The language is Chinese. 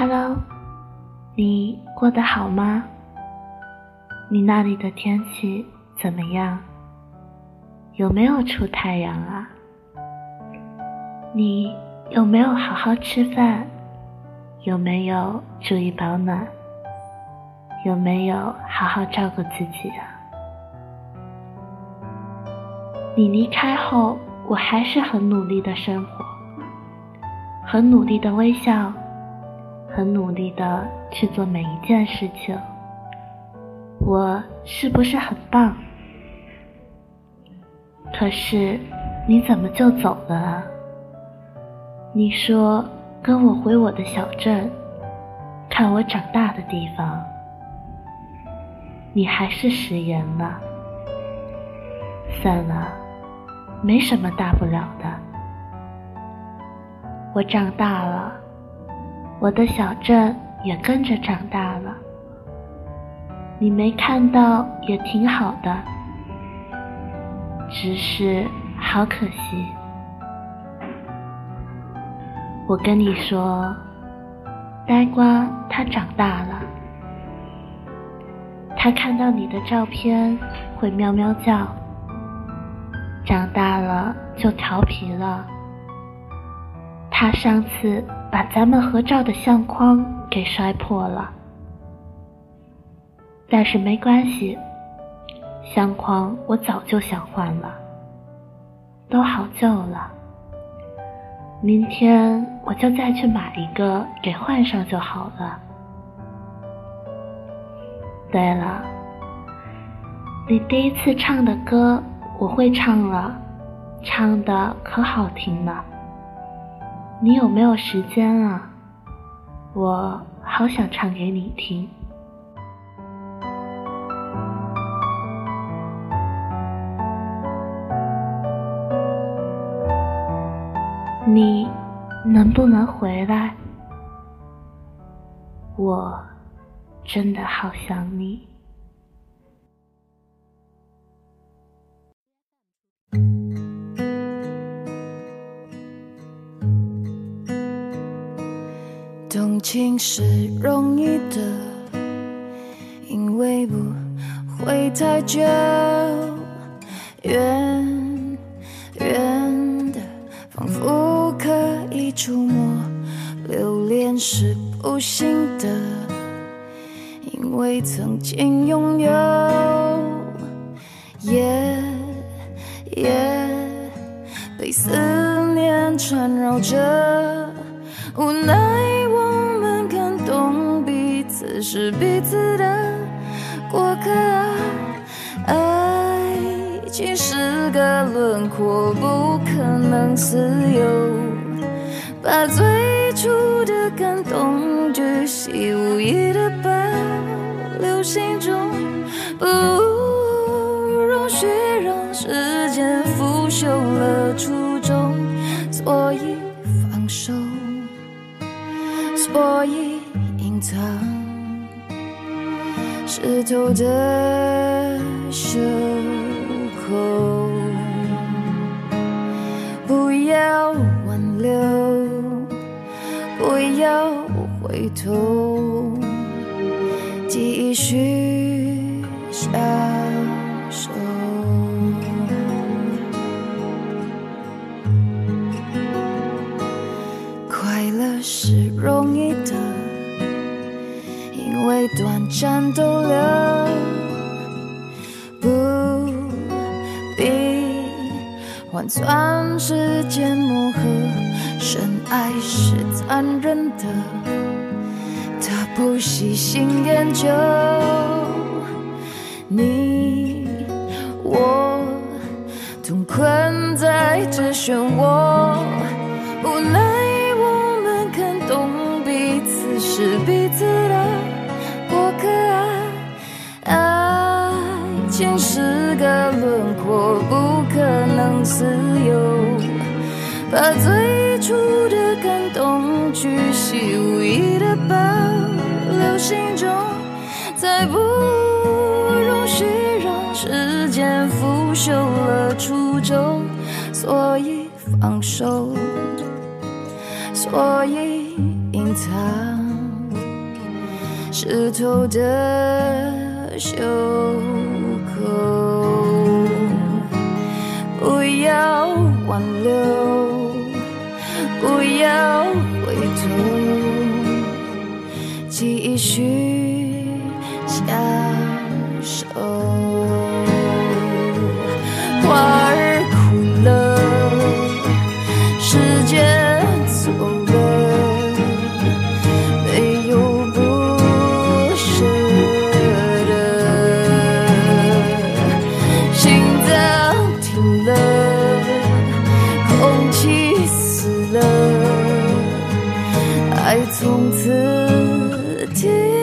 Hello，你过得好吗？你那里的天气怎么样？有没有出太阳啊？你有没有好好吃饭？有没有注意保暖？有没有好好照顾自己啊？你离开后，我还是很努力的生活，很努力的微笑，很努力的去做每一件事情。我是不是很棒？可是你怎么就走了？你说跟我回我的小镇，看我长大的地方，你还是食言了。算了。没什么大不了的。我长大了，我的小镇也跟着长大了。你没看到也挺好的，只是好可惜。我跟你说，呆瓜他长大了，他看到你的照片会喵喵叫。长大了就调皮了。他上次把咱们合照的相框给摔破了，但是没关系，相框我早就想换了，都好旧了。明天我就再去买一个给换上就好了。对了，你第一次唱的歌。我会唱了，唱的可好听了。你有没有时间啊？我好想唱给你听。你能不能回来？我真的好想你。情是容易的，因为不会太久。远远的，仿佛可以触摸。留恋是不行的，因为曾经拥有。夜夜被思念缠绕着，无奈。此是彼此的过客，爱情是个轮廓，不可能自由。把最初的感动巨细无遗的保留心中，不容许让时间腐朽了初衷，所以放手，所以隐藏。湿透的袖口，不要挽留，不要回头，继续相守。快乐是容易的短暂逗留，不必换算时间磨合。深爱是残忍的，他不细心研究。你我同困在这漩涡，是个轮廓，不可能自由。把最初的感动，巨细无遗的保留心中，再不容许让时间腐朽了初衷。所以放手，所以隐藏。湿透的袖不要挽留，不要回头，继续爱从此停